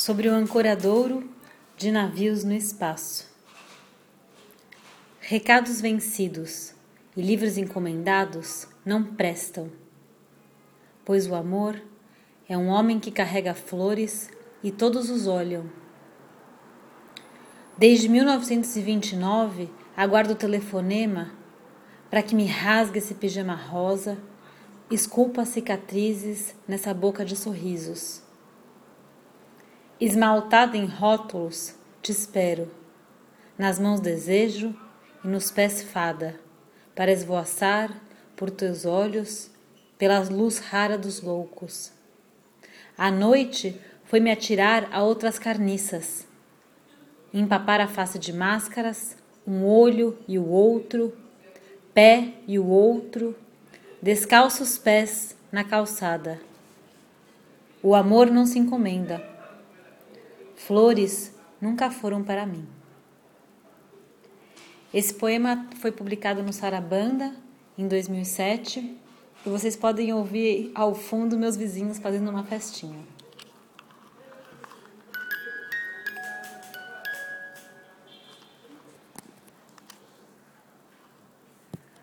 sobre o ancoradouro de navios no espaço. Recados vencidos e livros encomendados não prestam, pois o amor é um homem que carrega flores e todos os olham. Desde 1929 aguardo o telefonema para que me rasgue esse pijama rosa, esculpa cicatrizes nessa boca de sorrisos. Esmaltada em rótulos, te espero. Nas mãos desejo e nos pés fada, para esvoaçar por teus olhos, pela luz rara dos loucos. A noite foi me atirar a outras carniças, empapar a face de máscaras, um olho e o outro, pé e o outro, descalços pés na calçada. O amor não se encomenda Flores nunca foram para mim. Esse poema foi publicado no Sarabanda em 2007 e vocês podem ouvir ao fundo meus vizinhos fazendo uma festinha.